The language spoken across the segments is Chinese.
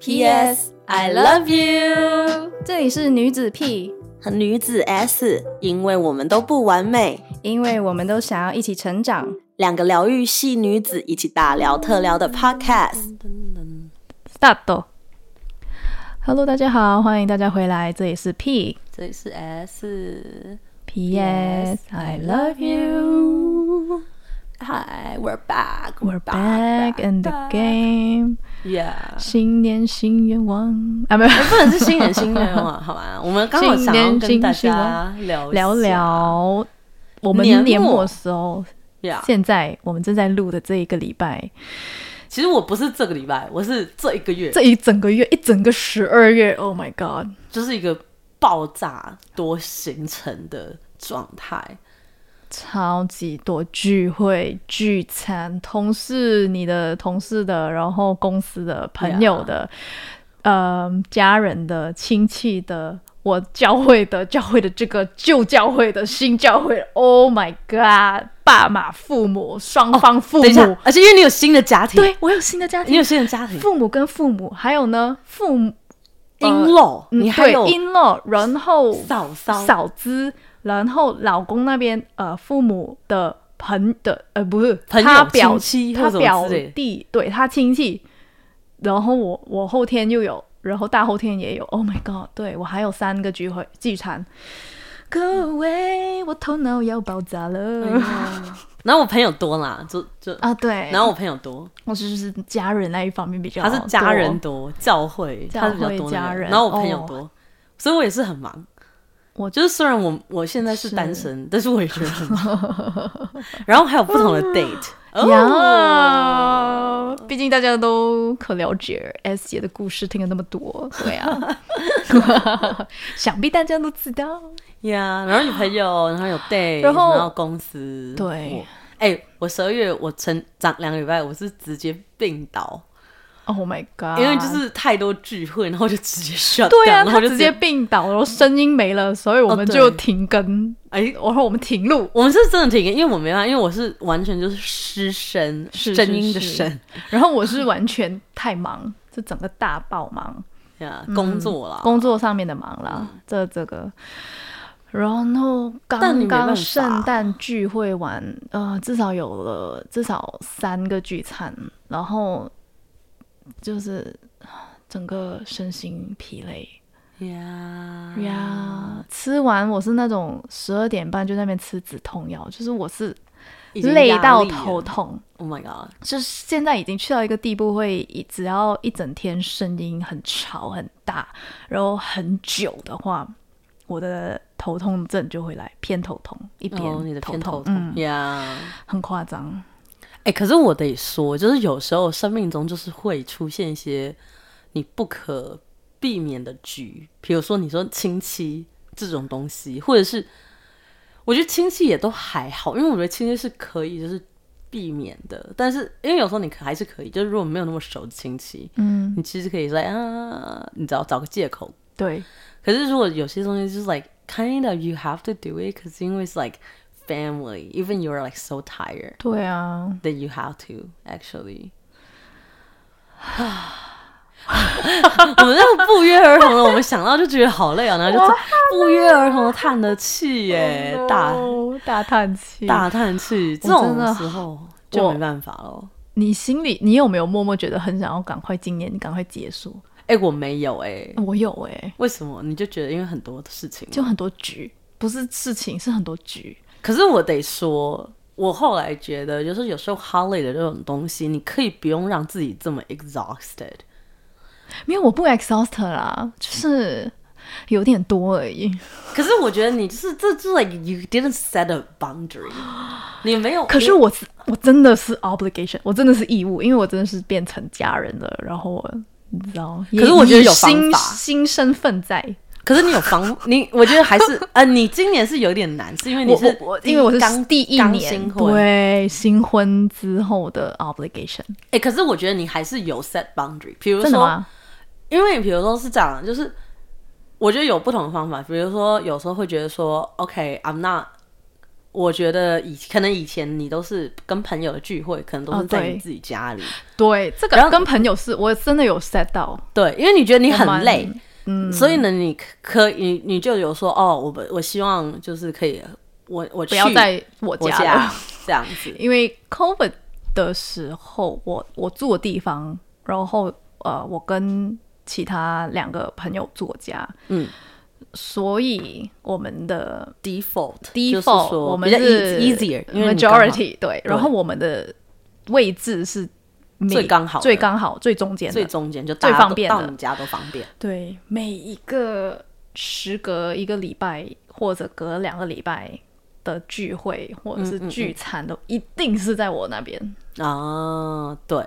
P.S. I love you。这里是女子 P 和女子 S，因为我们都不完美，因为我们都想要一起成长。两个疗愈系女子一起大聊特聊的 Podcast。Start。Hello，大家好，欢迎大家回来，这里是 P 这里是 S。P.S. I love you。Hi, we're back. We're back in the game。Yeah，新年新愿望啊，没有，不能是新年新愿望，好吧？我们刚好想跟大家聊聊聊我们年末的时候。Yeah，现在我们正在录的这一个礼拜，其实我不是这个礼拜，我是这一个月，这一整个月，一整个十二月，Oh my God！就是一个爆炸多形成的状态。超级多聚会、聚餐，同事、你的同事的，然后公司的朋友的呃，家人的、亲戚的，我教会的、教会的这个旧教会的、新教会。的，Oh my God！爸妈、父母、双方父母，等一下，而且因为你有新的家庭，对我有新的家庭。你有，新的家庭。父母跟父母，还有呢，父母，in law，嗯你还有对 in law，然后嫂嫂，嫂子，然后老公那边呃父母的朋的呃不是他表他表弟对他亲戚，然后我我后天又有，然后大后天也有，Oh my god，对我还有三个聚会聚餐，各位我头脑要爆炸了、然后我朋友多啦，就就，啊对，然后我朋友多，我就是家人那一方面比较他是家人多？多，教会教他是比较多那个家人然后我朋友哦。多，所以我也是很忙。我就是虽然我我现在是是单身，但是我也觉得很好。然后还有不同的 date，哦，呀，毕竟大家都可了解 S 姐的故事，听了那么多，对啊，想必大家都知道。呀，然后女朋友，然后有 date，然后公司，对我，哎、我十二月我成长两个礼拜，我是直接病倒，Oh my god！因为就是太多聚会，然后就直接 shut 对 down，啊，然后直接病倒，然后声音没了，所以我们就停更，哎、然后我们停录。我们是真的挺，因为我没办法，因为我是完全就是失声，是声音的声然后我是完全太忙，这整个大爆忙，呀，工作啦，工作上面的忙啦，这这个。然后刚刚圣诞聚会完，呃，至少有了至少三个聚餐，然后就是整个身心疲累呀呀。吃完我是那种十二点半就在那边吃止痛药，就是我是累到头痛，，Oh my god，就是现在已经去到一个地步会，一只要一整天声音很吵很大，然后很久的话，我的头痛症就会来，偏头痛，一边、哦，你的偏头痛。很夸张。哎、可是我得说，就是有时候生命中就是会出现一些你不可避免的局，比如说你说亲戚这种东西，或者是我觉得亲戚也都还好，因为我觉得亲戚是可以就是避免的，但是因为有时候你可还是可以，就是如果没有那么熟的亲戚，嗯，你其实可以说啊，你只要找个借口。对，可是如果有些东西就是 like kind of you have to do it，可是因为是 like family，even you're like so tired。对啊，that you have to actually。我们就不约而同的，我们想到就觉得好累啊，然后就不约而同的叹了气耶，大哦大叹气。大叹气，这种的时候就没办法了。你心里，你有没有默默觉得很想要赶快今年赶快结束？哎、我没有哎、我有哎、为什么？你就觉得因为很多的事情，就很多局，不是事情，是很多局。可是我得说，我后来觉得，就是有时候 holiday 的这种东西，你可以不用让自己这么 exhausted。没有，我不 exhausted 啦，就是有点多而已。可是我觉得你就是这就 like you didn't set a boundary，你没有。可是我是我真的是 obligation，我真的是义务，因为我真的是变成家人了，然后我你知道，可是我觉得有方新法新身份在。可是你有防 你，我觉得还是呃，你今年是有点难，是因为你我是我我因为我是刚第一年新婚，对新婚之后的 obligation，哎、可是我觉得你还是有 set boundary，比如说？因为比如说是这样，就是我觉得有不同的方法，比如说有时候会觉得说，OK，I'm、not 我觉得以可能以前你都是跟朋友的聚会，可能都是在你自己家里，对，这然后个跟朋友是我真的有 set 到，对，因为你觉得你很累，嗯，所以呢，你可以你你就有说哦，我我希望就是可以，我我不要去在我我家了。家 这样子，因为 COVID 的时候，我我住的地方，然后呃，我跟其他两个朋友住家，嗯。所以我们的，default default 我们是 eas- easier，majority 对，然后我们的位置是每最刚好最刚好最中间的，最中间就最方便到你家都方便，对，每一个时隔一个礼拜或者隔两个礼拜的聚会或者是嗯聚餐，都一定是在我那边。啊，对。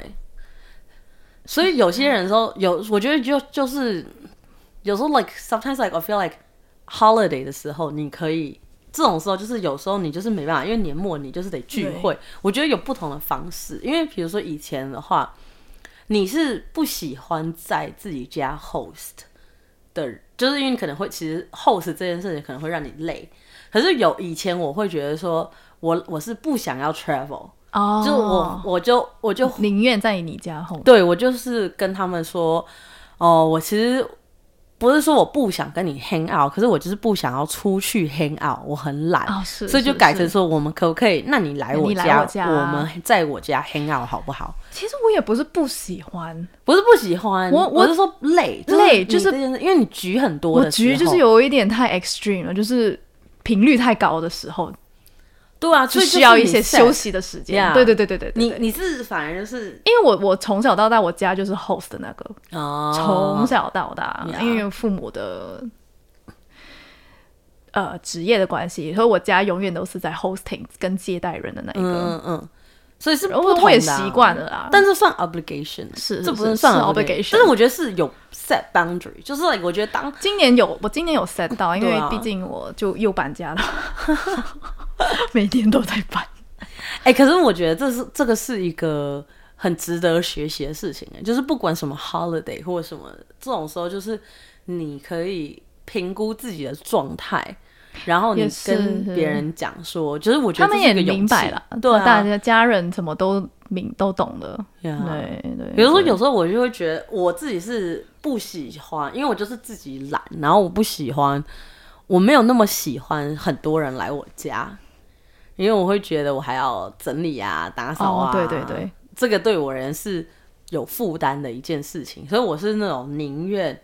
所以有些人说有，我觉得就就是有时候 like sometimes like I feel like holiday 的时候，你可以这种时候就是有时候你就是没办法，因为年末你就是得聚会。我觉得有不同的方式，因为比如说以前的话，你是不喜欢在自己家 host 的，就是因为你可能会其实 host 这件事情可能会让你累。可是有以前我会觉得说我我是不想要 travel。哦就我我就我就宁愿在你家后。对我就是跟他们说，哦，我其实不是说我不想跟你 hang out，可是我就是不想要出去 hang out，我很懒，所以就改成说，我们可不可以？那你来我家，我们在我家 hang out 好不好？其实我也不是不喜欢，不是不喜欢，我我我是说累，累就是因为你局很多的时候，局就是有一点太 extreme 了，就是频率太高的时候，对啊，就所以需要一些休。息的时间。对对对对对你你是反而就是因为我我从小到大我家就是 host 的那个，哦，从小到大，Yeah 因为父母的呃职业的关系，所以我家永远都是在 hosting 跟接待人的那一个。嗯嗯，所以是不同的啊我也习惯了啦，但是算 obligation，是这不是是算 obligation，obligation 但是我觉得是有 set boundary，就是 like 我觉得当今年有我今年有 set 到，因为毕竟我就又搬家了，每天都在搬。哎、可是我觉得这是这个是一个很值得学习的事情哎，就是不管什么 holiday 或者什么这种时候，就是你可以评估自己的状态。然后你跟别人讲说，就是我觉得他们也明白了，对啊，大家家人什么都明都懂的，呀对对。比如说，有时候我就会觉得我自己是不喜欢，因为我就是自己懒，然后我不喜欢，我没有那么喜欢很多人来我家，因为我会觉得我还要整理啊、打扫啊，哦对对对，这个对我而言是有负担的一件事情，所以我是那种宁愿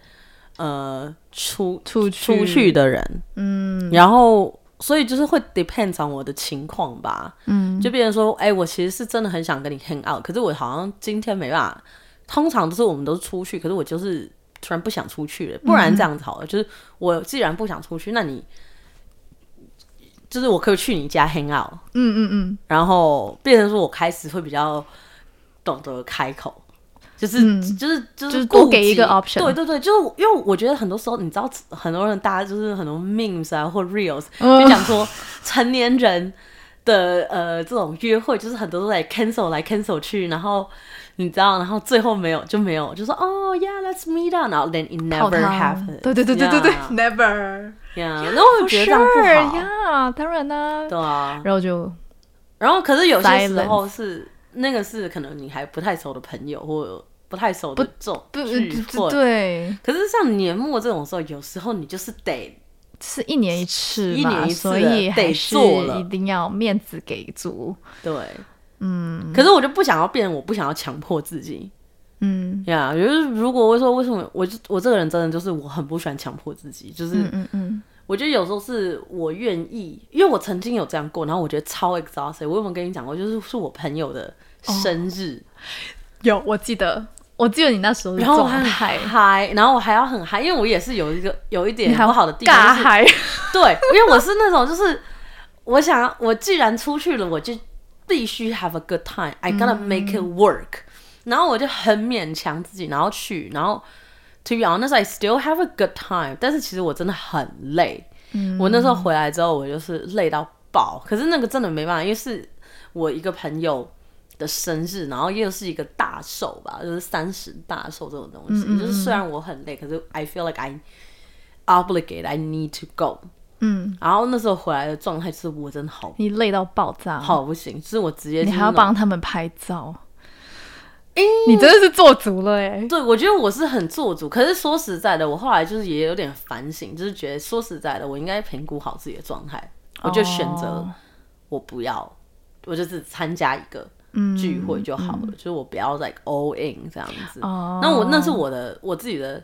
呃出出去。出去的人，嗯，然后。所以就是会 depends on 我的情况吧，嗯，就变成说，哎、我其实是真的很想跟你 hang out，可是我好像今天没办法。通常都是我们都是出去，可是我就是突然不想出去了，不然这样子好了，就是我既然不想出去，那你就是我可以去你家 hang out，嗯嗯嗯，然后变成说我开始会比较懂得开口，就是、就是就就是多给一个 option 对对对，就是因为我觉得很多时候你知道，很多人大家就是很多 memes 啊或 reels 嗯。就讲说成年人的呃这种约会，就是很多都在 cancel 来 cancel 去，然后。你知道，然后最后没有就没有，就说哦、yeah,，let's meet up，然后 then it never happened。对对对对对对 Yeah,，never。yeah, 那我觉得这样不好。呀，当然啦。对啊，然后就然后可是有些时候是那个是可能你还不太熟的朋友或不太熟的这种不聚会。对，可是像年末这种时候，有时候你就是得是一年一次一，年一次所以还得是做了一定要面子给足。对，嗯。可是我就不想要变，我不想要强迫自己。嗯呀就是如果我说为什么我就我这个人真的就是我很不喜欢强迫自己，就是嗯嗯嗯，我觉得有时候是我愿意，因为我曾经有这样过，然后我觉得超 exhausted。我有没有跟你讲过？就是是我朋友的生日，有我记得，我记得你那时候然后我还很状态，嗨，然后我还要很嗨，因为我也是有一个有一点你还不好的地方，就是尬嗨，对，因为我是那种就是我想，我既然出去了，我就必须 have a good time，I gotta make it work，、然后我就很勉强自己，然后去，然后 to be honest I still have a good time，但是其实我真的很累，我那时候回来之后，我就是累到爆，可是那个真的没办法，因为是我一个朋友。的生日，然后又是一个大寿吧，就是三十大寿这种东西。就是虽然我很累，可是 I feel like I obligate, I need to go。嗯，然后那时候回来的状态是我真的好你累到爆炸，好不行，就是我直接你还要帮他们拍照，你真的是做足了哎。对，我觉得我是很做足，可是说实在的，我后来就是也有点反省，就是觉得说实在的，我应该评估好自己的状态，我就选择哦我不要，我就是参加一个嗯聚会就好了，就是我不要 like all in 这样子。哦。那我那是我的我自己的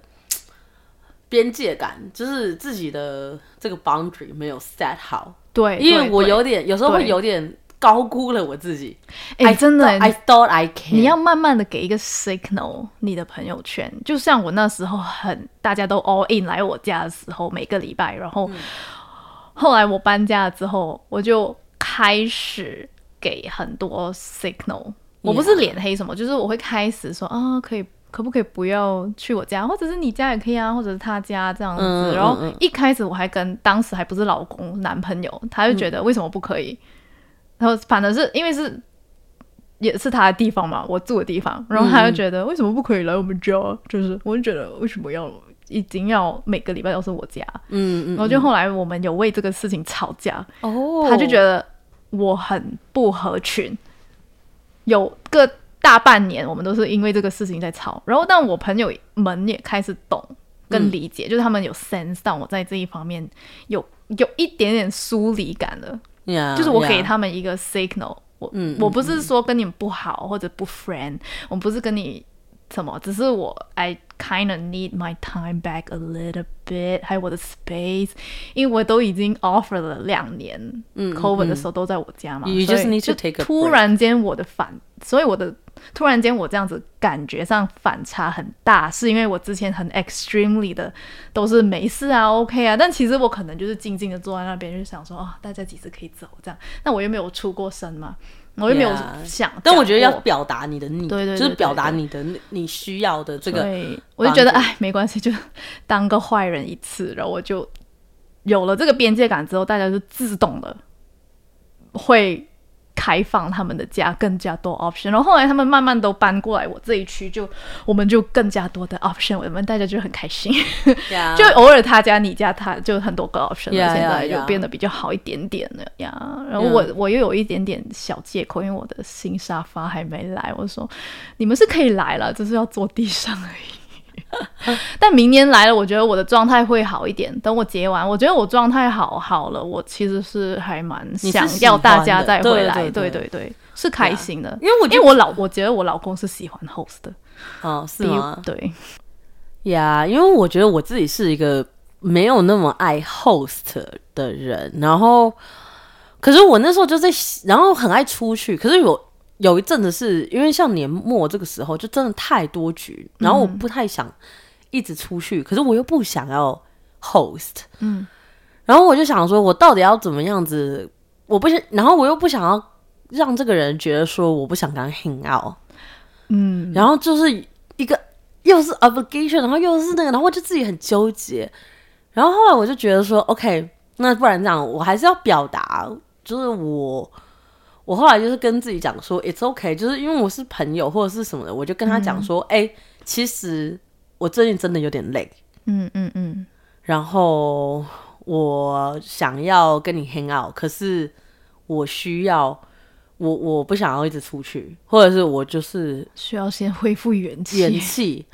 边界感，就是自己的这个 boundary 没有 set 好，对，因为我有点有时候会有点高估了我自己。哎、真的 I thought I can，你要慢慢的给一个 signal，你的朋友圈，就像我那时候很大家都 all in 来我家的时候，每个礼拜，然后、后来我搬家了之后，我就开始给很多 signal，我不是脸黑什么，就是我会开始说啊，可以。可不可以不要去我家，或者是你家也可以啊，或者是他家这样子。嗯嗯然后嗯一开始我还跟当时还不是老公男朋友，他就觉得为什么不可以？然后反正是因为是也是他的地方嘛，我住的地方，然后他就觉得为什么不可以来我们家？就是我就觉得为什么要一定要每个礼拜都是我家？嗯嗯然后就后来我们有为这个事情吵架，哦，他就觉得我很不合群，有个大半年我们都是因为这个事情在吵，然后但我朋友们也开始懂跟理解，就是他们有 sense 到我在这一方面有有一点点疏离感了。Yeah, 就是我给他们一个 signal，我、嗯我不是说跟你们不好或者不 friend，我不是跟你什么，只是我 I kind of need my time back a little bit，还有我的 space，因为我都已经 offer 了两年，嗯 COVID 的时候都在我家嘛所以 to 就突然间我的反，所以我的突然间我这样子感觉上反差很大，是因为我之前很 extremely 的都是没事啊 OK 啊，但其实我可能就是静静的坐在那边，就想说啊、大家几时可以走这样，那我又没有出过声嘛，我又没有想但我觉得要表达你的你，对对对就是表达你的你需要的这个，对，我就觉得哎，没关系，就当个坏人一次，然后我就有了这个边界感之后，大家就自动的会开放他们的家更加多 option，然后后来他们慢慢都搬过来我这一区，就我们就更加多的 option，我们大家就很开心，Yeah。就偶尔他家你家他就很多个 option 了 Yeah, 现在就变得比较好一点点了呀。然后我我又有一点点小借口，因为我的新沙发还没来，我说你们是可以来了，只是要坐地上而已。但明年来了，我觉得我的状态会好一点。等我结完，我觉得我状态好好了，我其实是还蛮想要大家再回来。对对对对对，是开心的。因为我因为我老，我觉得我老公是喜欢 host 的，哦是比吗？对，呀因为我觉得我自己是一个没有那么爱 host 的人，然后可是我那时候就在，然后很爱出去，可是有有一阵子是因为像年末这个时候就真的太多局，然后我不太想一直出去，可是我又不想要 host，嗯，然后我就想说，我到底要怎么样子？我不想，然后我又不想要让这个人觉得说我不想跟他 hang out，嗯，然后就是一个又是 obligation，然后又是那个，然后我就自己很纠结。然后后来我就觉得说，OK，那不然这样，我还是要表达，就是我，我后来就是跟自己讲说，it's OK，就是因为我是朋友或者是什么的，我就跟他讲说，哎、其实我最近真的有点累，嗯嗯嗯，然后我想要跟你 hang out，可是我需要。我我不想要一直出去，或者是我就是需要先恢复元气。元气。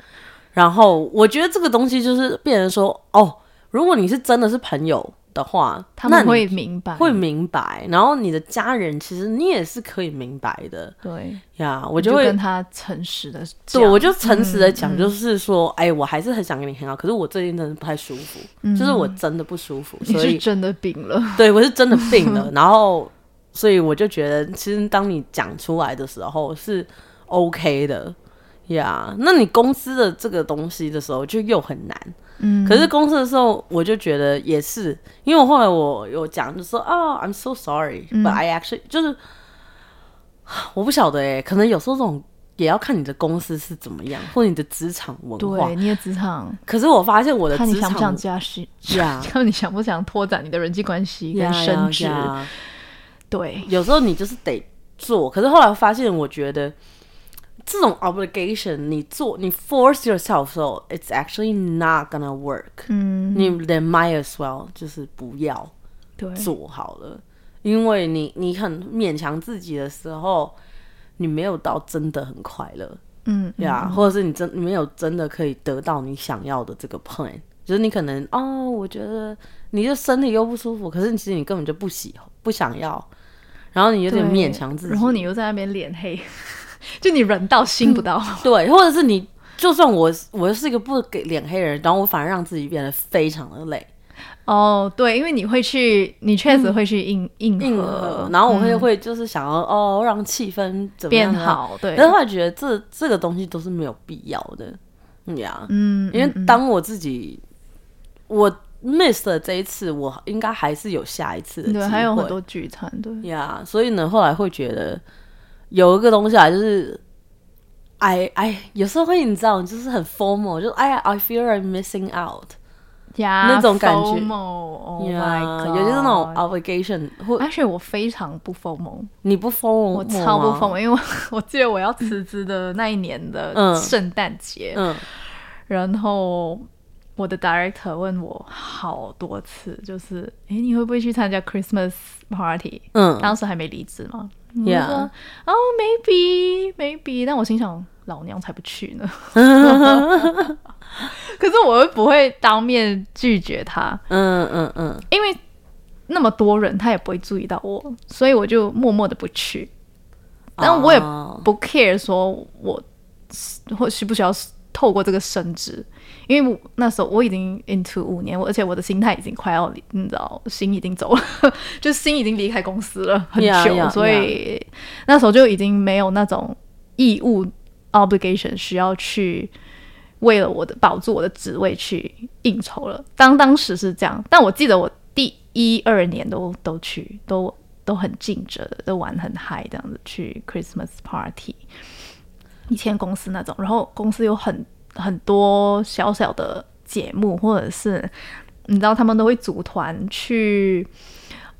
然后我觉得这个东西就是变成说，哦，如果你是真的是朋友的话，他们会明白，会明白。然后你的家人其实你也是可以明白的对，呀。我我就会跟他诚实的，对，我就诚实的讲，嗯就是说，哎、我还是很想跟你很好，可是我最近真的不太舒服，就是我真的不舒服，你所以是真的病了。对我是真的病了。然后，所以我就觉得，其实当你讲出来的时候是 OK 的呀。那你公司的这个东西的时候就又很难。嗯，可是公司的时候，我就觉得也是，因为我后来我有讲，就说哦，I'm so sorry，but、I actually 就是我不晓得哎，可能有时候这种也要看你的公司是怎么样，或者你的职场文化。对。你的职场，可是我发现我的职场看你想不想加薪，呀。看你想不想拓展你的人际关系跟呀升职。呀对，有时候你就是得做，可是后来发现，我觉得这种 obligation 你做你 force yourself 的时候，it's actually not gonna work。嗯，你 then might as well 就是不要对，做好了，因为你你很勉强自己的时候，你没有到真的很快乐。嗯，呀或者是你真你没有真的可以得到你想要的这个 plan，就是你可能哦，我觉得你的身体又不舒服，可是其实你根本就不喜不想要，然后你有点勉强自己，然后你又在那边脸黑，就你人到心不到。对，或者是你，就算我我是一个不给脸黑的人，然后我反而让自己变得非常的累，哦，对，因为你会去，你确实会去应应硬和核，，然后我会、会就是想要哦让气氛怎么变好，对但，是后来觉得这这个东西都是没有必要的，嗯呀，嗯，因为当我自己我 miss 了这一次，我应该还是有下一次的机对，还有很多聚餐，对，呀所以呢，后来会觉得有一个东西啊，就是。哎哎，有时候会你知道，就是很 formal，就哎呀，I feel I'm missing out，呀那种感觉。呀 my god，有些那种 obligation，或而且我非常不 formal，你不 formal，我超不 formal，因为我 我记得我要辞职的那一年的嗯。圣诞节，嗯。然后我的 director 问我好多次，就是哎，你会不会去参加 Christmas party？嗯。当时还没离职嘛，我就 Yeah 说哦，maybe maybe，但我心想老娘才不去呢。可是我又不会当面拒绝他，嗯嗯嗯，因为那么多人，他也不会注意到我，所以我就默默的不去。但我也哦不 care 说我或需不需要透过这个升职，因为我那时候我已经 into 五年，我而且我的心态已经快要，你知道，心已经走了，就心已经离开公司了很久 Yeah, yeah, 所以那时候就已经没有那种义务 obligation 需要去为了我的保住我的职位去应酬了。当当时是这样，但我记得我第一二年都都去，都都很尽责的，都玩很嗨，这样子去 Christmas party。以前公司那种，然后公司有很很多小小的节目，或者是你知道他们都会组团去。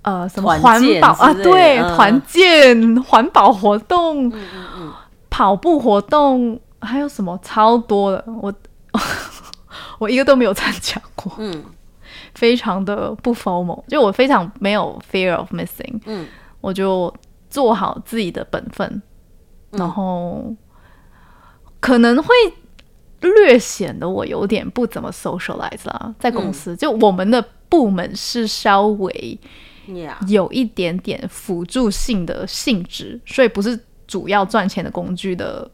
呃，什么环保啊？对，嗯。团建、环保活动，跑步活动，还有什么超多的，我 我一个都没有参加过，嗯。非常的不 formal，就我非常没有 fear of missing，嗯。我就做好自己的本分，嗯。然后可能会略显得我有点不怎么 socialize 啦，在公嗯。司、就我们的部门是稍微有一点点辅助性的性质，所以不是主要赚钱的工具的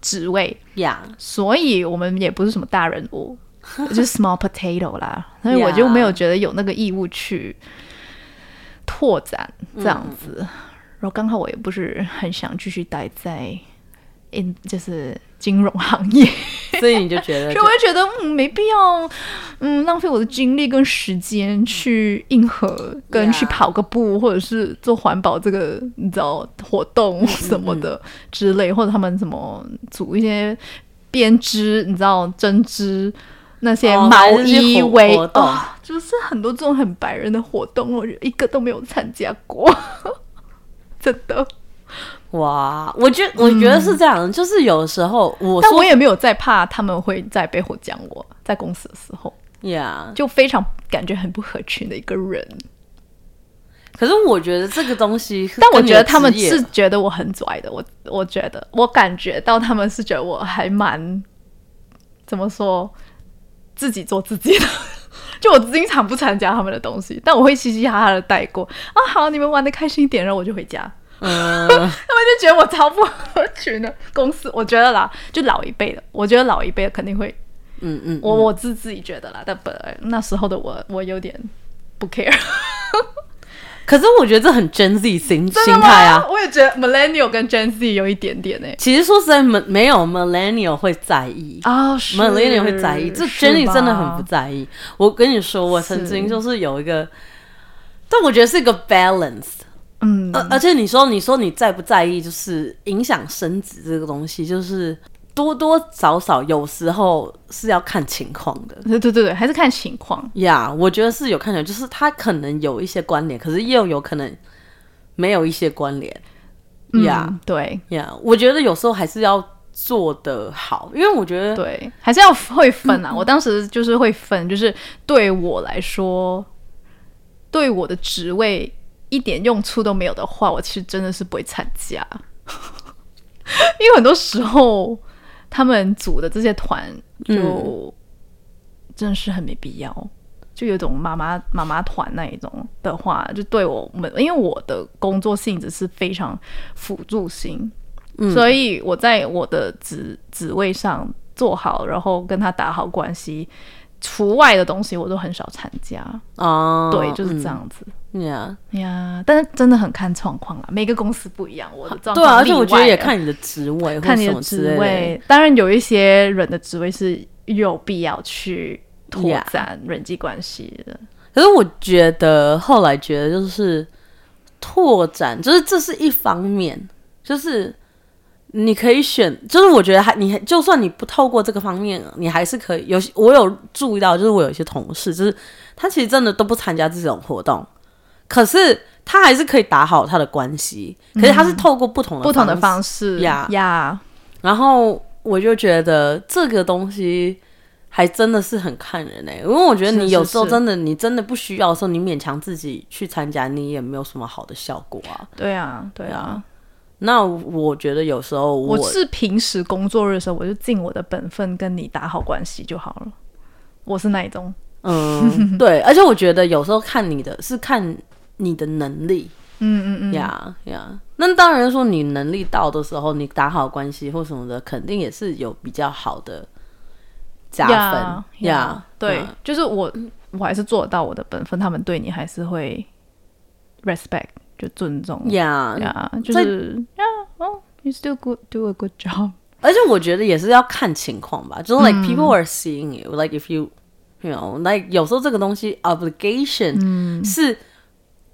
职位，Yeah，所以我们也不是什么大人物，就是 small potato 啦，所以我就没有觉得有那个义务去拓展这样子。然后刚好我也不是很想继续待在 in 就是金融行业，所以你就觉得 所以我就觉得嗯没必要嗯浪费我的精力跟时间去硬核跟去跑个步或者是做环保这个你知道活动什么的之类，或者他们什么组一些编织你知道针织。那些哦毛衣围活动哦，就是很多这种很白人的活动，我一个都没有参加过，真的。哇，我觉我觉得是这样，就是有时候我但我也没有在怕他们会在背后讲我，在公司的时候。Yeah，就非常感觉很不合群的一个人。可是我觉得这个东西，但我觉得他们是觉得我很拽的，我我觉得我感觉到他们是觉得我还蛮怎么说，自己做自己的。就我经常不参加他们的东西，但我会嘻嘻哈哈的带过啊。好，你们玩的开心一点，然后我就回家。嗯，他们就觉得我超不合群的。公司我觉得啦，就老一辈的，我觉得老一辈的肯定会，嗯嗯，我我自自己觉得啦。但本来那时候的我，我有点不 care。可是我觉得这很 Gen Z 心心态啊。我也觉得 millennial 跟 Gen Z 有一点点诶、其实说实在，没没有 Millennial 会在意。啊、是 Millennial 会在意，这 Jenny 真的很不在。意。我跟你说，我曾经就是有一个，但我觉得是一个 balance。嗯，而而且你说，你说你在不在意，就是影响升值这个东西，就是多多少少有时候是要看情况的。对对对对，还是看情况。呀我觉得是有看起来，就是它可能有一些关联，可是又有可能没有一些关联。嗯呀对呀，我觉得有时候还是要做的好，因为我觉得对，还是要会分啊。我当时就是会分，就是对我来说，对我的职位一点用处都没有的话，我其实真的是不会参加，因为很多时候他们组的这些团就真的是很没必要。就有种妈妈妈妈团那一种的话，就对我们，因为我的工作性质是非常辅助性，所以我在我的职职位上做好，然后跟他打好关系，除外的东西我都很少参加。哦，对，就是这样子。嗯呀。呀，但是真的很看状况啦，每个公司不一样。我的状况对啊，而且我觉得也看你的职位，看你的职。位，当然有一些人的职位是有必要去拓展人际关系的。可是我觉得后来觉得就是拓展，就是这是一方面，就是你可以选，就是我觉得还你就算你不透过这个方面，你还是可以有。我有注意到，就是我有一些同事，就是他其实真的都不参加这种活动，可是他还是可以打好他的关系，可是他是透过不同的不同的方式呀呀，然后我就觉得这个东西还真的是很看人哎、因为我觉得你有时候是真的你真的不需要的时候，你勉强自己去参加，你也没有什么好的效果啊。对啊，对啊。那我觉得有时候我我是平时工作日的时候，我就尽我的本分跟你打好关系就好了。我是那一种，嗯对，而且我觉得有时候看你的是看你的能力。嗯嗯嗯，呀呀。那当然说你能力到的时候，你打好关系或什么的，肯定也是有比较好的加呀分呀。对嗯，就是我我还是做得到我的本分，他们对你还是会 respect 就尊重。呀呀，就是呀哦，you still good do a good job。而且我觉得也是要看情况吧，就是 like people are seeing you, like if you you know like 有时候这个东西 obligation、是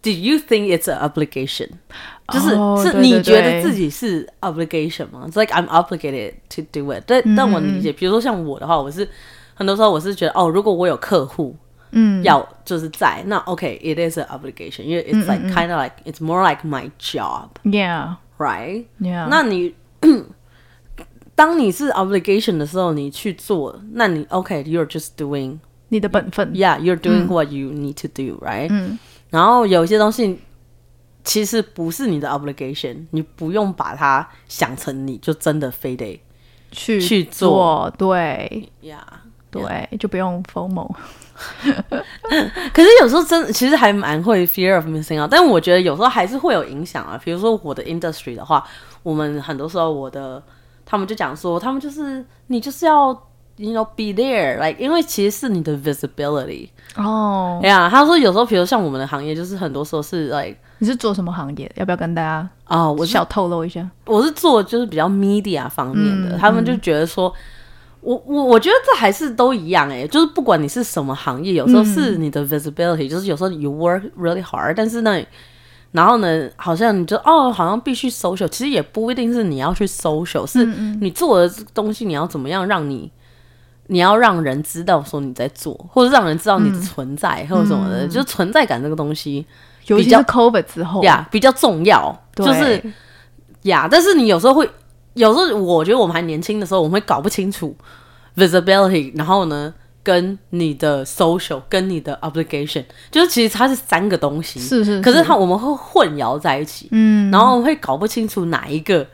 Did you think it's an obligation？、就是是哦对对你觉得对自己是 obligation 吗？It's like I'm obligated to do it 但。但我理解，比如说像我的话，我是很多时候我是觉得哦，如果我有客户，嗯，要就是在那 OK，it、is an obligation，因为 it's like kind of like it's more like my job，right？ Yeah, yeah. 那你当你是 obligation 的时候，你去做，那你 OK，you're、just doing 你的本分 yeah，you're doing what you need to do，right？嗯， 然后有一些东西其实不是你的 obligation，你不用把它想成你就真的非得去去做做，对 yeah。对，就不用 formal。可是有时候真的其实还蛮会 fear of missing out，但我觉得有时候还是会有影响啊。比如说我的 industry 的话，我们很多时候我的他们就讲说，他们就是你就是要 you know be there，like 因为其实是你的 visibility。哦，哎呀，他说有时候，比如像我们的行业，就是很多时候是 like 你是做什么行业？要不要跟大家啊、我是小透露一下？我是做就是比较 media 方面嗯的，他们就觉得说，我我我觉得这还是都一样哎、就是不管你是什么行业，有时候是你的 visibility，、就是有时候 you work really hard，但是呢，然后呢，好像你就哦，好像必须 social，其实也不一定是你要去 social，是嗯你做的东西，你要怎么样让你。你要让人知道说你在做，或者让人知道你的存在，或者什么的，就是存在感这个东西比较尤其是 COVID 之后，呀比较重要。对。就是呀，但是你有时候会，有时候我觉得我们还年轻的时候，我们会搞不清楚 visibility，然后呢，跟你的 social，跟你的 obligation，就是其实它是三个东西，是是，可是它我们会混淆在一起，嗯，然后会搞不清楚哪一个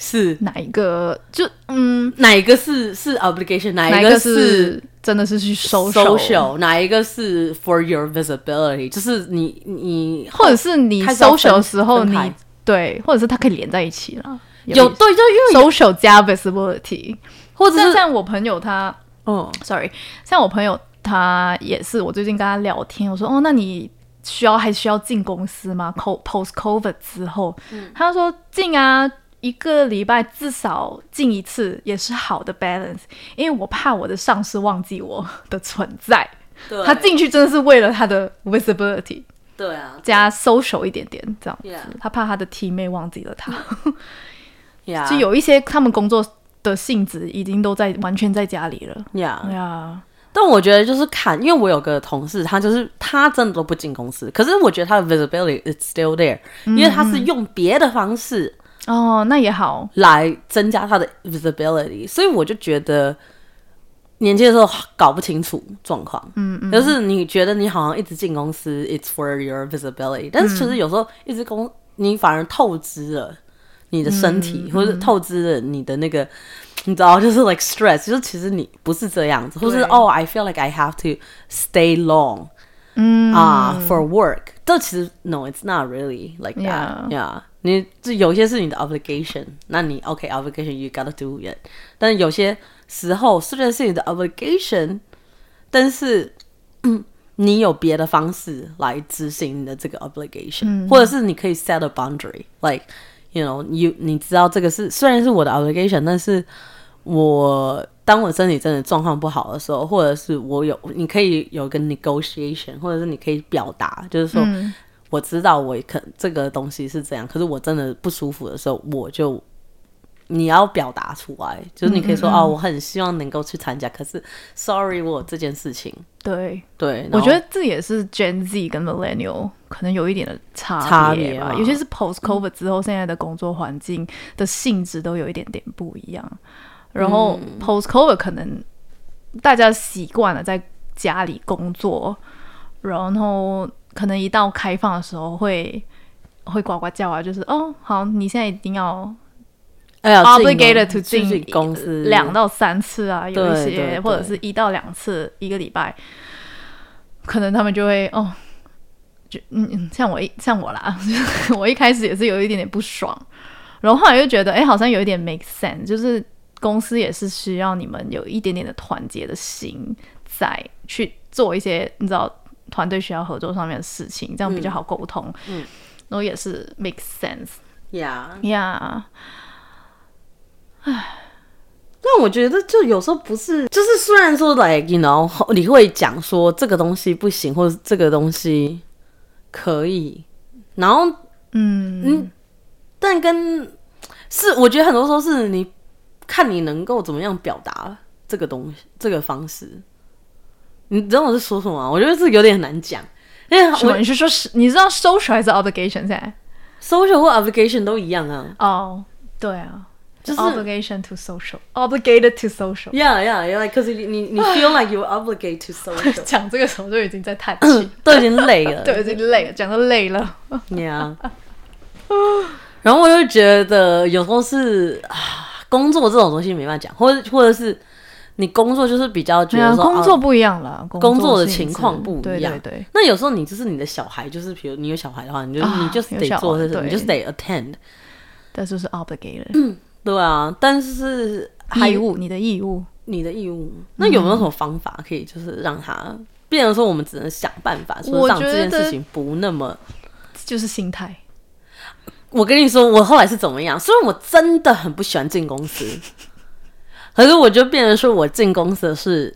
是。哪一个？就嗯，哪一个是是 obligation，哪一个是是真的是去收 social，哪一个是 for your visibility，就是你你或者是你 social 的时候你对，或者是它可以连在一起了。有对，就因为 social 加 visibility，或者是像像我朋友他嗯，sorry，像我朋友他也是，我最近跟他聊天，我说哦，那你需要还需要进公司吗？co post covid 之后，他说进啊，一个礼拜至少进一次也是好的 balance，因为我怕我的上司忘记我的存在，对。他进去真的是为了他的 visibility 对啊，加 social 一点点这样子。他怕他的 team 妹忘记了他，呀 就有一些他们工作的性质已经都在完全在家里了，呀哎呀，但我觉得就是看，因为我有个同事，他就是他真的都不进公司，可是我觉得他的 visibility is still there，、因为他是用别的方式哦，那也好，来增加他的 visibility。所以我就觉得年轻的时候搞不清楚状况，嗯嗯，就是你觉得你好像一直进公司，it's for your visibility，但是其实有时候一直公你反而透支了你的身体，或者透支了你的那个。你知道，就是 like stress，就是其实你不是这样子，或是哦、oh,，I feel like I have to stay long，嗯啊、uh,，for work，这其实 no，it's not really like that，yeah，, yeah 你这有些是你的 obligation，那你 OK obligation you gotta do it，但是有些时候虽然是你的 obligation，但是你有别的方式来执行你的这个 obligation，、或者是你可以 set a boundary，like。you know you 你知道这个是虽然是我的 obligation，但是我当我身体真的状况不好的时候，或者是我有你可以有个 negotiation，或者是你可以表达，就是说、嗯我知道我可这个东西是这样，可是我真的不舒服的时候，我就你要表达出来，就是你可以说、哦，我很希望能够去参加，可是 sorry 我这件事情，对，对，我觉得这也是 Gen Z 跟 Millennial 可能有一点的差差别吧，尤其是 Post COVID 之后，现在的工作环境的性质都有一点点不一样。然后嗯。Post COVID 可能大家习惯了在家里工作，然后可能一到开放的时候会会呱呱叫啊，就是哦，好，你现在一定要哎呀 obligated to 进进公司。两到三次啊，有一些或者是一到两次一个礼拜，可能他们就会哦，就嗯嗯，像我一像我啦，我一开始也是有一点点不爽，然后后来又觉得哎，好像有一点 make sense，就是公司也是需要你们有一点点的团结的心，在去做一些你知道团队需要合作上面的事情，这样比较好沟通，嗯。然后也是 make sense 呀。呀、但我觉得就有时候不是，就是虽然说，like you know，你会讲说这个东西不行，或者这个东西可以，然后嗯。嗯，但跟是我觉得很多时候是你看你能够怎么样表达这个东西，这个方式。你知道我是说什么吗？我觉得这有点难讲，因为？我你是说是你知道 social 还是 obligation 现在？social 或 obligation 都一样啊，哦、对啊，就是 obligation to social，obligated to social。Yeah, yeah, yeah. Like, cause 你你你 feel like you obligated to social，讲这个时候就已经在叹气，都已经累了。对，已经累了，讲到累了。Yeah，然后我就觉得有时候是啊，工作这种东西没办法讲，或者或者是你工作就是比较觉对啊，得说工作啊不一样了，工工作的情况不一样对对对，那有时候你就是你的小孩，就是比如你有小孩的话，你就、啊你就是得做这事，你就是得 attend，但就是 obligated 对啊。但是还义务，你的义务。你的义务，那有没有什么方法可以就是让他变成说我们只能想办法，说让这件事情不那么。就是心态，我跟你说，我后来是怎么样？虽然我真的很不喜欢进公司，可是我就变成说我进公司的是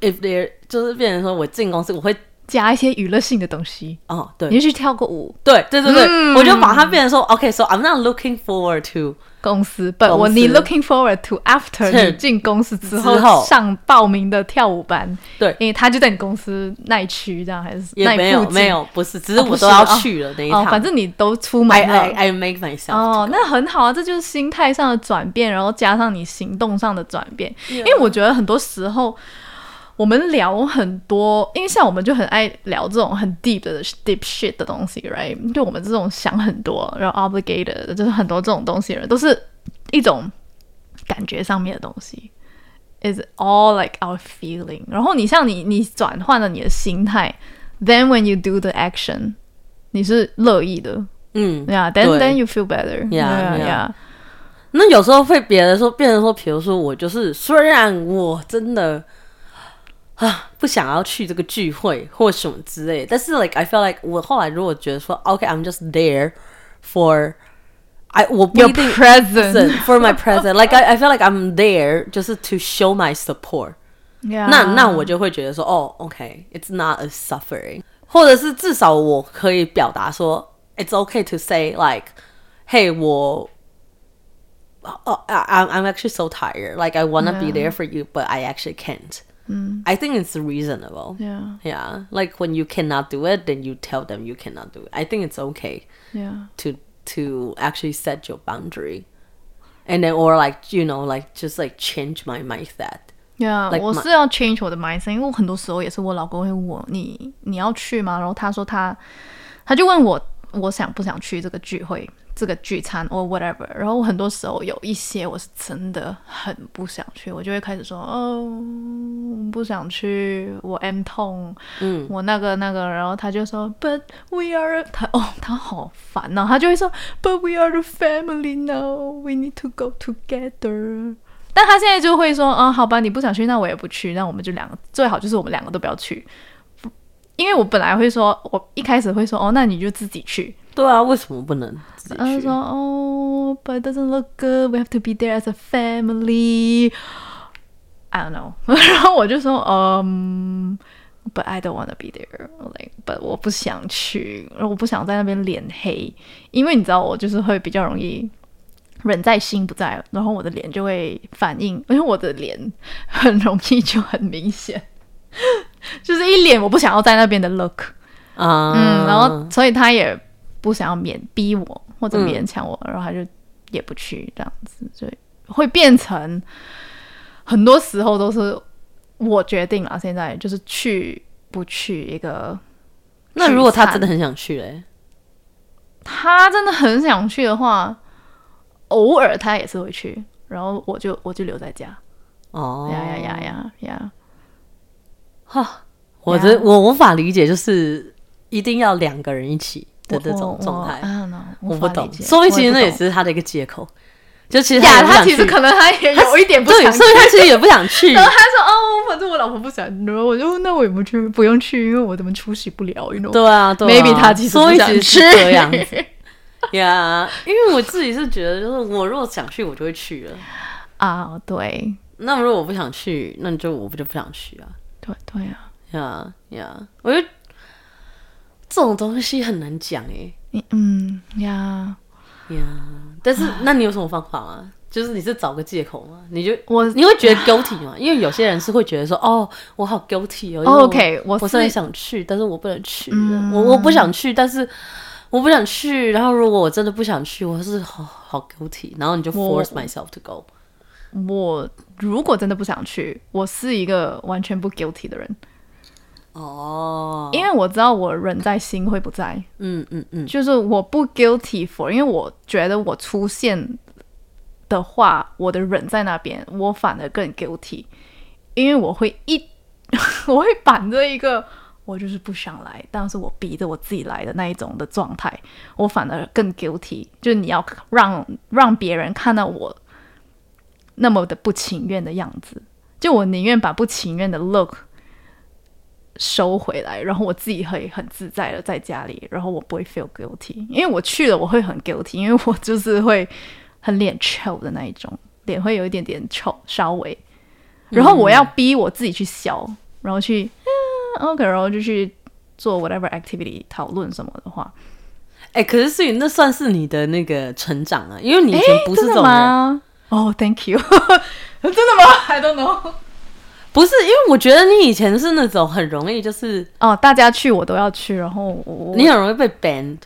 ，if there 就是变成说我进公司我会加一些娱乐性的东西，哦，对。你就去跳个舞，对对对对，我就把它变成说，OK，so、I'm not looking forward to 公司，but 我你 looking forward to after 你进公司之之后。后上报名的跳舞班，对。因为他就在你公司那一区，这样还是也没有没有，不是，只是我都要哦去了那一哦趟。，反正你都出门了。I make myself 哦那很好啊，这就是心态上的转变，然后加上你行动上的转变。因为我觉得很多时候我们聊很多，因为像我们就很爱聊这种很 deep 的 deep shit 的东西，right？就我们这种想很多，然后 obligated，就是很多这种东西的人，都是一种感觉上面的东西。Is all like our feeling。然后你像你，你转换了你的心态，then when you do the action，你是乐意的，嗯，，yeah，then then you feel better。Yeah, yeah, yeah. 那有时候会别人说，变成说，比如说我就是，虽然我真的啊不想要去这个聚会或什么之类，但是 like I feel like 我后来如果觉得说，OK，I'm、just there for I 我不 Your 一定 present. for my present like I I feel like I'm there 就是 to show my support。 Yeah. 那那我就会觉得说，哦，OK，it's、not a suffering，或者是至少我可以表达说，it's okay to say like，hey，我，哦、i I'm I'm actually so tired，like I wanna be there for you，but I actually can't。 I think it's reasonable. Yeah, Yeah, like when you cannot do it, then you tell them you cannot do it. I think it's okay yeah. to to actually set your boundary, and then or like you know like just like change my mindset. Yeah，、 Like 我 my- 是要 change 我的 mindset，因为我很多时候也是我老公会问我你你要去吗？然后他说他他就问我我想不想去这个聚会、 这个聚餐 or whatever。然后我很多时候有一些我是真的很不想去，我就会开始说哦不想去，我 M 痛，嗯，我那个那个，然后他就说 But we are 他哦他好烦呐、他就会说 But we are the family now, we need to go together。但他现在就会说，啊、好吧，你不想去，那我也不去，那我们就两个最好就是我们两个都不要去，不因为我本来会说，我一开始会说，哦，那你就自己去，对啊，为什么不能？他就说，哦，but it doesn't look good, we have to be there as a family. I don't know，然后我就说，嗯、But I don't want to be there. Like, but 我不想去，我不想在那边脸黑，因为你知道我就是会比较容易人在心不在，然后我的脸就会反应，因为我的脸很容易就很明显，就是一脸我不想要在那边的 look，啊，嗯，然后所以他也不想要勉逼我或者嗯勉强我，然后他就也不去这样子，所以会变成很多时候都是我决定了，现在就是去不去一个。那如果他真的很想去嘞，他真的很想去的话，偶尔他也是会去，然后我就我就留在家。哦，呀呀呀呀呀！哈，我的我无法理解，就是一定要两个人一起的这种状态，啊，我不懂。所所以其实那也是他的一个借口，就其实呀，他其实可能他也有一点不对，想去所以他其实也不想去然。后他说：“哦，反正我老婆不想，然后我就那我也不去，不用去，因为我怎么出席不了，you know。对啊，对啊 Maybe 他其实所以不想其实是去这样子呀。因为我自己是觉得，就是我如果想去，我就会去了。啊，对那如果我不想去，那就我不就不想去啊。对对啊，呀呀，我觉得这种东西很难讲诶。你嗯呀，呀，但是那你有什么方法吗？就是你是找个借口吗？你就我你会觉得 guilty 吗？因为有些人是会觉得说，哦，我好 guilty 哦。OK，我是我是很想去，但是我不能去。嗯我我不想去，但是我不想去。然后如果我真的不想去，我是好好 guilty。然后你就 force myself to go。我如果真的不想去，我是一个完全不 guilty 的人，哦，因为我知道我人在心会不在，嗯嗯嗯，就是我不 guilty for，因为我觉得我出现的话，我的人在那边，我反而更 guilty，因为我会一 我会板着一个我就是不想来，但是我逼着我自己来的那一种的状态，我反而更 guilty，就是你要让让别人看到我那么的不情愿的样子，就我宁愿把不情愿的 look。收回来，然后我自己会很自在的在家里，然后我不会 feel guilty，因为我去了我会很 guilty，因为我就是会很脸臭的那一种，脸会有一点点臭，稍微，然后我要逼我自己去笑，然后去嗯 OK，然后就去做 whatever activity 讨论什么的话，哎、可是思雨，那算是你的那个成长啊，因为你以前不是这种人。吗？哦、t h a n k you，真的吗？I don't know。不是，因为我觉得你以前是那种很容易，就是哦，大家去我都要去，然后我你很容易被 banned。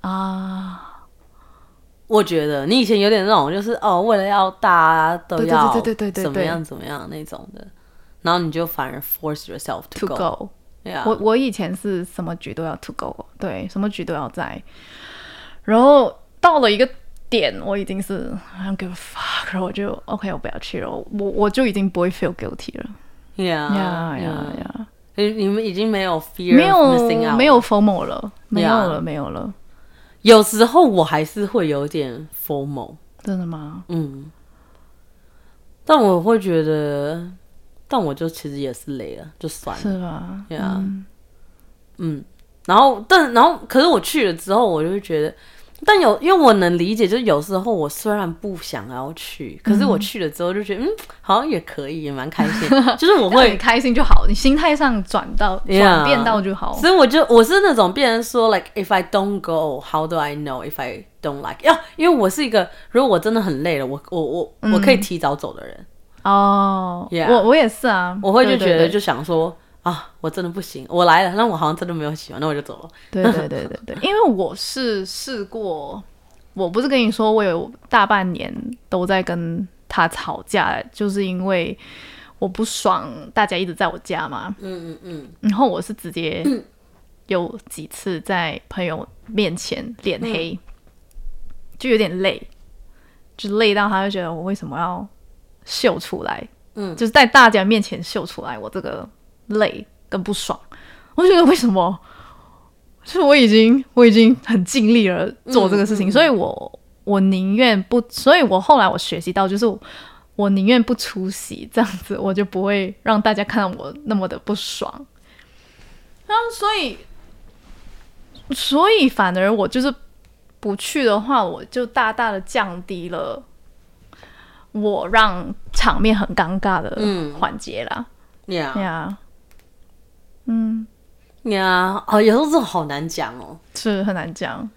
啊，我觉得你以前有点那种，就是哦，为了要大家都要对对对怎么样怎么样那种的，然后你就反而 force yourself to go。我我以前是什么局都要 to go，对，什么局都要在。然后到了一个点，我已经是 I don't give a fuck，然后我就 OK，我不要去了，我我就已经不会 feel guilty 了。呀呀呀呀，你你们已经没有 fear 没有没有 formal 了，没有 Yeah 了，没有了，有时候我还是会有点 formal，真的吗？嗯，但我会觉得，但我就其实也是累了，就算了。是吧？对啊，嗯，然后但然后可是我去了之后，我就会觉得，但有因为我能理解，就是有时候我虽然不想要去，可是我去了之后就觉得，嗯，好像也可以，也蛮开心，就是我会。会开心就好，你心态上转到转变到就好。所以我就我是那种别人说 like if I don't go, how do I know if I don't like？要因为我是一个如果我真的很累了，我我我我可以提早走的人，哦我我也是啊，我会就觉得就想说啊，我真的不行，我来了，那我好像真的没有喜欢，那我就走了。对对对对对，因为我是试过我不是跟你说，我有大半年都在跟他吵架，就是因为我不爽大家一直在我家嘛。嗯嗯嗯，然后我是直接有几次在朋友面前脸黑，就有点累，就累到他就觉得我为什么要秀出来，嗯。就是在大家面前秀出来我这个累跟不爽，我觉得为什么？就是我已经我已经很尽力了做这个事情，嗯嗯所以我我宁愿不，所以我后来我学习到就是。我宁愿不出席，这样子我就不会让大家看到我那么的不爽。所以，所以反而我就是不去的话，我就大大的降低了我让场面很尴尬的嗯环节啦。嗯，呀，哦，有时候这种好难讲哦。是很难讲。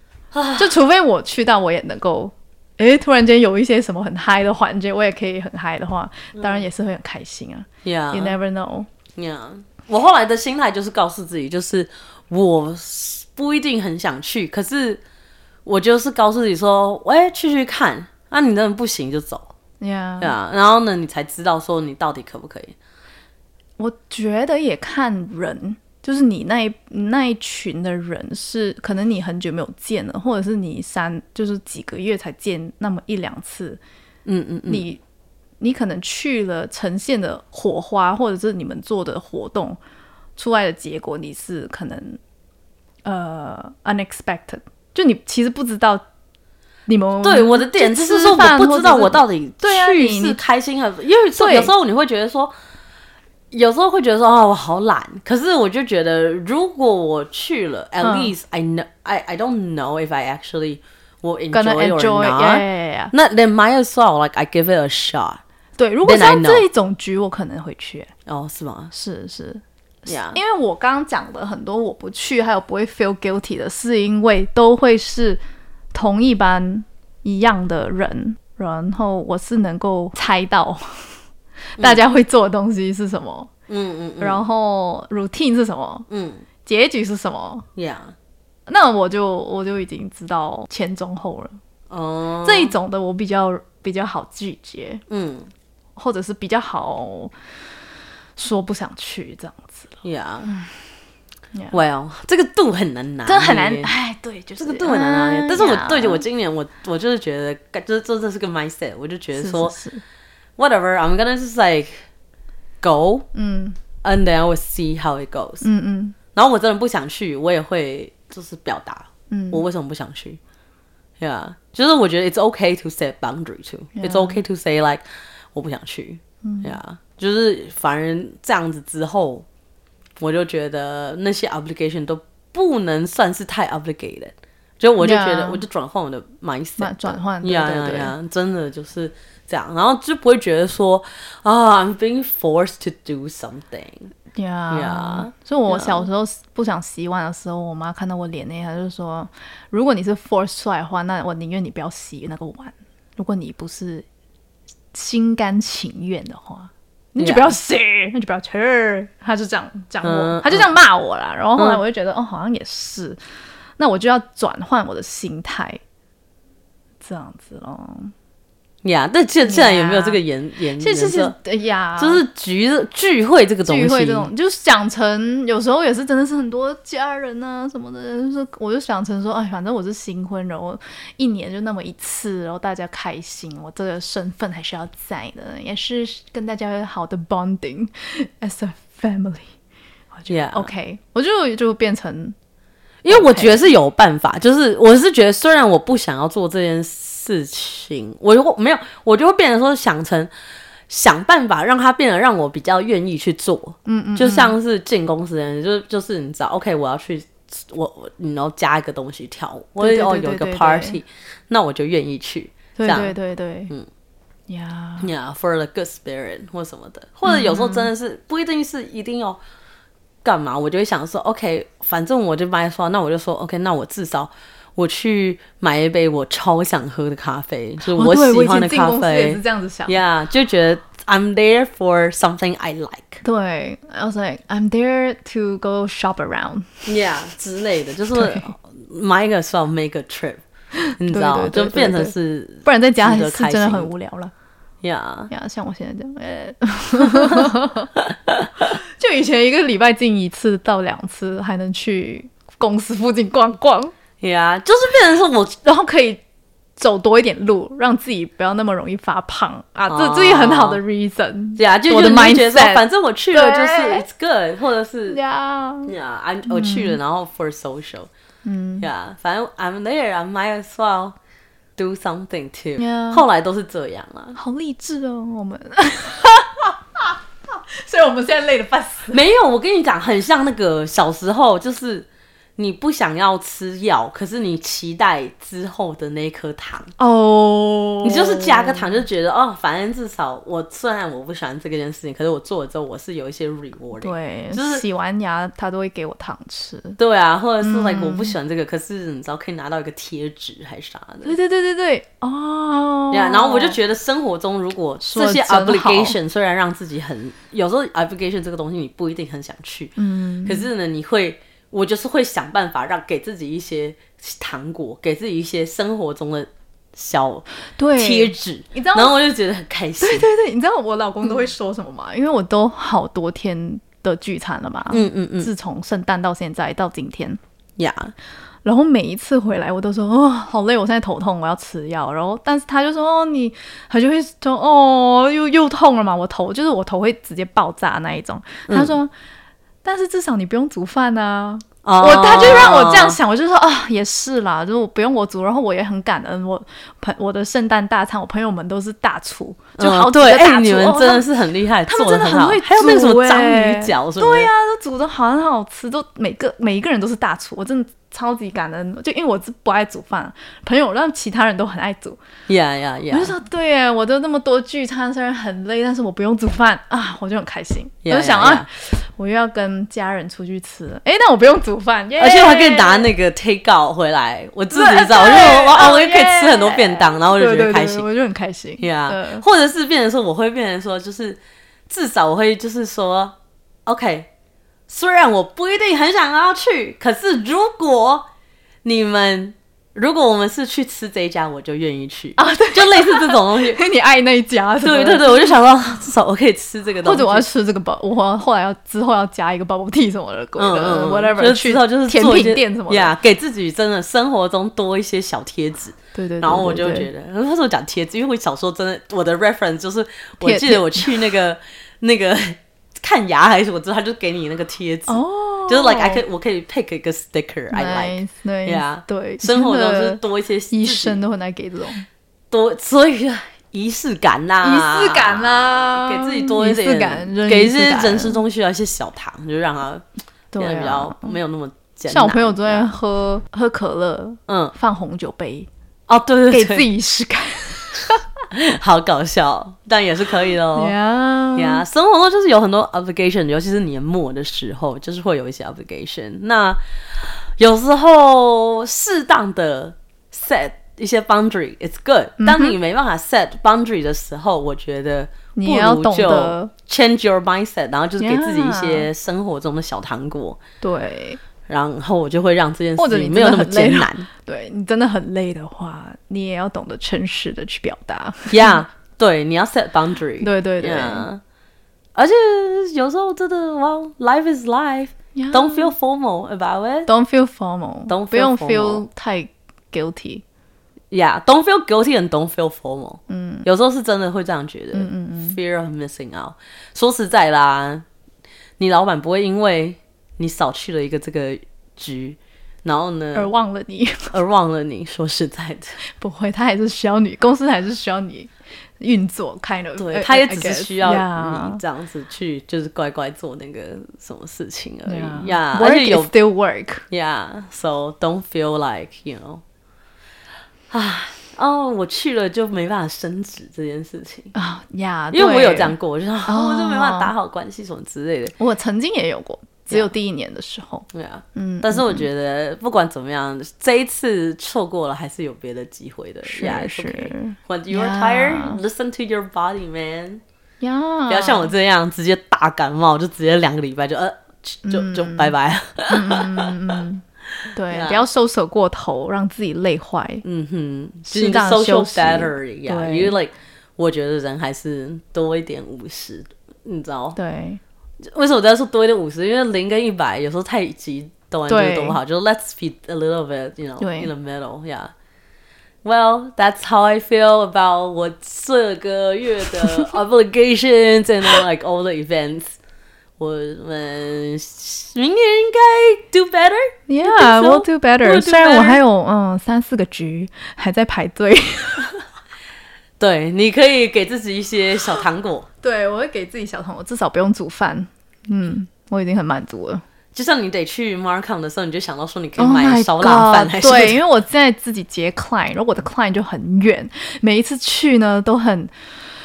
就除非我去到，我也能够，诶，突然间有一些什么很嗨的环节，我也可以很嗨的话，当然也是会很开心啊。Yeah, you never know.。Yeah，，我后来的心态就是告诉自己，就是我不一定很想去，可是我就是告诉自己说，喂，去去看，啊，你真的不行就走，Yeah，对啊，然后呢，你才知道说你到底可不可以。我觉得也看人，就是你那一那一群的人是，可能你很久没有见了，或者是你三就是几个月才见那么一两次，嗯嗯嗯，你你可能去了呈现的火花，或者是你们做的活动出来的结果，你是可能呃 unexpected，就你其实不知道你们对，我的点就是说，我不知道我到底去你是开心还是，因为有时候你会觉得说，有时候会觉得说啊，我好懒。可是我就觉得，如果我去了，at 嗯 least I know I I don't know if I actually will enjoy or enjoy，not. yeah, yeah, yeah. 那 then might as well like I give it a shot. 对，如果 know 这一种局，我可能会去。哦，是吗是是因为我刚刚讲的很多我不去，还有不会 feel guilty 的，是因为都会是同一班一样的人，然后我是能够猜到大家会做的东西是什么，嗯嗯嗯然后 routine 是什么，嗯结局是什么，，Yeah，那我就我就已经知道前中后了。哦，这一种的我比较比较好拒绝，嗯或者是比较好说不想去这样子了。，Yeah。Yeah Well，这个度很难拿捏，真的很难，哎，对，就是这个度很难拿但是我对着我今年我我就是觉得，这这这是个 mindset，我就觉得是说是是 whatever I'm gonna just like go 嗯 and then I will see how it goes。嗯嗯然后我真的不想去，我也会就是表达嗯我为什么不想去。Yeah，就是我觉得 it's okay to set boundary too. It's Yeah. okay to say like 我不想去。Yeah，就是反而这样子之后，我就觉得那些 obligation 都不能算是太 obligated。就我就觉得 Yeah. 我就转换我的 mindset，转转换对呀对对呀呀，真的就是 这样，然后就不会觉得说啊，I'm being forced to do something。呀 Yeah，所以我小时候不想洗碗的时候，我妈看到我脸那，她就说：“如果你是 force 出来的话，那我宁愿你不要洗那个碗。如果你不是心甘情愿的话，你就不要洗，那就不要吃。”她就这样讲我嗯，她就这样骂我啦。然后后来嗯我就觉得，哦，好像也是，那我就要转换我的心态，这样子咯。呀，但现现在有没有这个颜颜？其实是颜色？哎呀，就是聚聚会这个东西，聚会这种，就想成有时候也是真的是很多家人啊什么的，就是我就想成说，哎，反正我是新婚，然后一年就那么一次，然后大家开心，我这个身份还是要在的，也是跟大家有好的 bonding as a family。我觉得 Yeah OK，我就就变成因为我觉得是有办法，就是我是觉得虽然我不想要做这件事情，我就没有，我就会变成说想成想办法让它变得让我比较愿意去做，嗯嗯，就像是进公司的人，就就是你知道，OK，我要去。我我然后加一个东西跳舞，我哦有一个 party，那我就愿意去。对这样对对对，嗯呀，Yeah，for the good spirit 或什么的，或者有时候真的是不一定是一定要干嘛，我就会想说，OK，反正我就买说，那我就说，OK，那我至少我去买一杯我超想喝的咖啡，就是我喜欢的咖啡是这样子想。，Yeah，就觉得 I'm there for something I like，对，I was like I'm there to go shop around。Yeah 之类的，就是对 might as well make a trip。你知道，就变成是不然在家值得开是真的很无聊了。呀，呀，像我现在这样，呃，就以前一个礼拜进一次到两次，还能去公司附近逛逛，呀，就是变成是我然后可以走多一点路，让自己不要那么容易发胖。啊，这哦。这也很好的 reason 呀，就我的 mindset 反正我去了就是 it's good，或者是 呀。呀，I'm 我去了，然后 for social，嗯。呀，反正 I'm there，I might as well do something too。Yeah 后来都是这样啊，好励志哦，我们。所以我们现在累得半死。没有，我跟你讲，很像那个小时候，就是你不想要吃药，可是你期待之后的那颗糖，哦你就是加个糖，就觉得哦，反正至少我虽然我不喜欢这个件事情，可是我做了之后，我是有一些 reward。对，就是洗完牙他都会给我糖吃。对啊，或者是嗯 like 我不喜欢这个，可是你知道可以拿到一个贴纸还是啥的。对对对对对，哦。对啊，然后我就觉得生活中如果说这些 obligation 虽然让自己很有时候 obligation 这个东西你不一定很想去，嗯，可是呢，你会我就是会想办法让给自己一些糖果，给自己一些生活中的小对贴纸，你知道然后我就觉得很开心。对对对，你知道我老公都会说什么吗？因为我都好多天的聚餐了嘛，嗯嗯嗯，自从圣诞到现在到今天，呀，然后每一次回来我都说哦好累，我现在头痛，我要吃药。然后但是他就说哦你，他就会说哦又又痛了嘛，我头就是我头会直接爆炸那一种。他说。但是至少你不用煮饭啊，哦。我他就让我这样想，我就说啊，也是啦，就是不用我煮，然后我也很感恩我朋我的圣诞大餐，我朋友们都是大厨，就好嗯对，哎、几个大厨，你们哦真的是很厉害，他们真的很会还有那个什么章欸鱼脚什么，对呀、都煮的好很好吃，都每个每一个人都是大厨，我真的超级感恩。就因为我是不爱煮饭，朋友让其他人都很爱煮，呀呀呀我就，说对耶，我都那么多聚餐，虽然很累，但是我不用煮饭啊，我就很开心。我就想 yeah, 啊，我又要跟家人出去吃，哎，但我不用煮饭，耶而且我还可以拿那个 take out 回来，我自己对找，我就对我哦，哦我也可以吃很多便当，然后我就觉得开心。对我就很开心。呀、呃或者是变成说，我会变成说，就是至少我会就是说，OK，虽然我不一定很想要去，可是如果你们如果我们是去吃这一家，我就愿意去啊，对，就类似这种东西。因为你爱那一家，对对对，我就想到至少我可以吃这个东西，或者我要吃这个包，我后来要之后要加一个 bubble tea 什么的，嗯 whatever，就是去到就是甜品店什么的，呀给自己真的生活中多一些小贴纸。对对对，然后我就觉得，那时候讲贴纸？因为我小时候真的，我的 reference 就是，我贴记得我去那个那个看牙还是什么之后，他就给你那个贴纸，哦，就是 like I 可以我可以 pick 一个 sticker I like，nice nice，Yeah。对，生活中是多一些医生都很爱给这种。多，所以仪式感啦，仪式感啦，给自己多一仪式点感，给一些人生中需要一些小糖，就让它对变得比较啊。没有那么简单。像我朋友昨天喝喝可乐，嗯，放红酒杯，哦，对对对，给自己仪式感。好搞笑，但也是可以的哦。呀呀生活中就是有很多 obligation，尤其是年末的时候，就是会有一些 obligation。那有时候适当的 set 一些 boundary，it's good、当嗯你没办法 set boundary 的时候，我觉得你要懂得 change your mindset，然后就是给自己一些生活中的小糖果，对然后我就会让这件事情没有那么艰难。对，你真的很累的话，你也要懂得诚实的去表达。Yeah，对，你要 set boundary。对对对 Yeah 而且有时候真的，Well, life is life. Don't feel formal about it. Don't feel formal，Don't 不用 feel feel 太 guilty。Yeah, don't feel guilty and don't feel formal. 嗯，有时候是真的会这样觉得。嗯嗯嗯。Fear of missing out. 说实在啦，你老板不会因为你少去了一个这个局，然后呢而忘了你，而忘了你。说实在的，不会，他还是需要你，公司还是需要你运作，kind of。对，他也只是需要你这样子去，就是乖乖做那个什么事情而已。Yeah. 呀，而 Work 且有 is still work。Yeah, so don't feel like you know，啊，哦，我去了就没办法升职这件事情，啊呀，因为我有这样过，我就我就没办法打好关系什么之类的。我曾经也有过，只有第一年的时候。对啊，嗯，但是我觉得不管怎么样，这一次错过了还是有别的机会的。是是. When you're Yeah. tired, listen to your body, man. 呀，不要像我这样直接大感冒，就直接两个礼拜就呃就就拜拜了。嗯嗯嗯 对不要收手过头，让自己累坏。嗯哼，就是适当休息对因为 like 我觉得人还是多一点务实，你知道对，为什么我在说多一点五十？因为零跟一百有时候太极端就是对多不好，就 let's be a little bit，you know, in the middle，yeah。Well, that's how I feel about 我这个月的 obligations and like all the events. 我们明年应该 do better. Yeah, so? we'll do better. 虽然我还有嗯三四个局还在排队，对，你可以给自己一些小糖果，对我会给自己小糖，我至少不用煮饭。嗯，我已经很满足了。就像你得去 Markham 的时候，你就想到说你可以 Oh 买烧腊饭！还是对，因为我现在自己接 client，然后我的 client 就很远，每一次去呢都很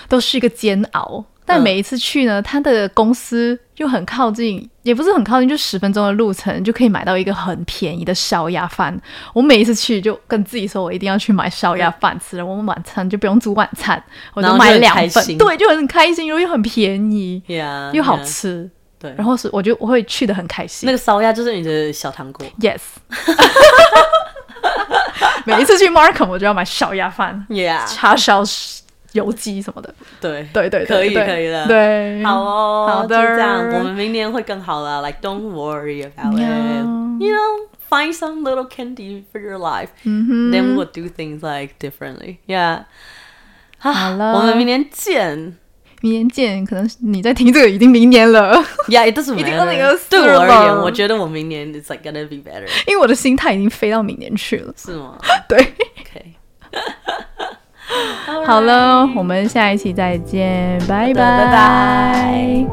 都是一个煎熬。但嗯。每一次去呢，他的公司又很靠近，也不是很靠近，就十分钟的路程就可以买到一个很便宜的烧鸭饭。我每一次去就跟自己说，我一定要去买烧鸭饭吃了，我们晚餐就不用煮晚餐，我就买两份，对，就很开心，又又很便宜，yeah, 又好 yeah 吃。对，然后是我觉得我会去的很开心。那。个烧鸭就是你的小糖果。Yes，每一次去 Markham 我就要买烧鸭饭、，Yeah，叉烧、油鸡什么的。对对对对可以对可以的，对，好哦，好的这样，我们明年会更好了。Like don't worry about it. You know, find some little candy for your life.，Then we'll do things like differently. Yeah. 啊好了我们明年见。明年见。可能你在听这个已经明年了，Yeah, it doesn't 已经 matter. 2024对我而言，我觉得我明年 it's like gonna be better. 因为我的心态已经飞到明年去了。是吗对，？OK. 好了，我们下一期再见，拜拜拜。拜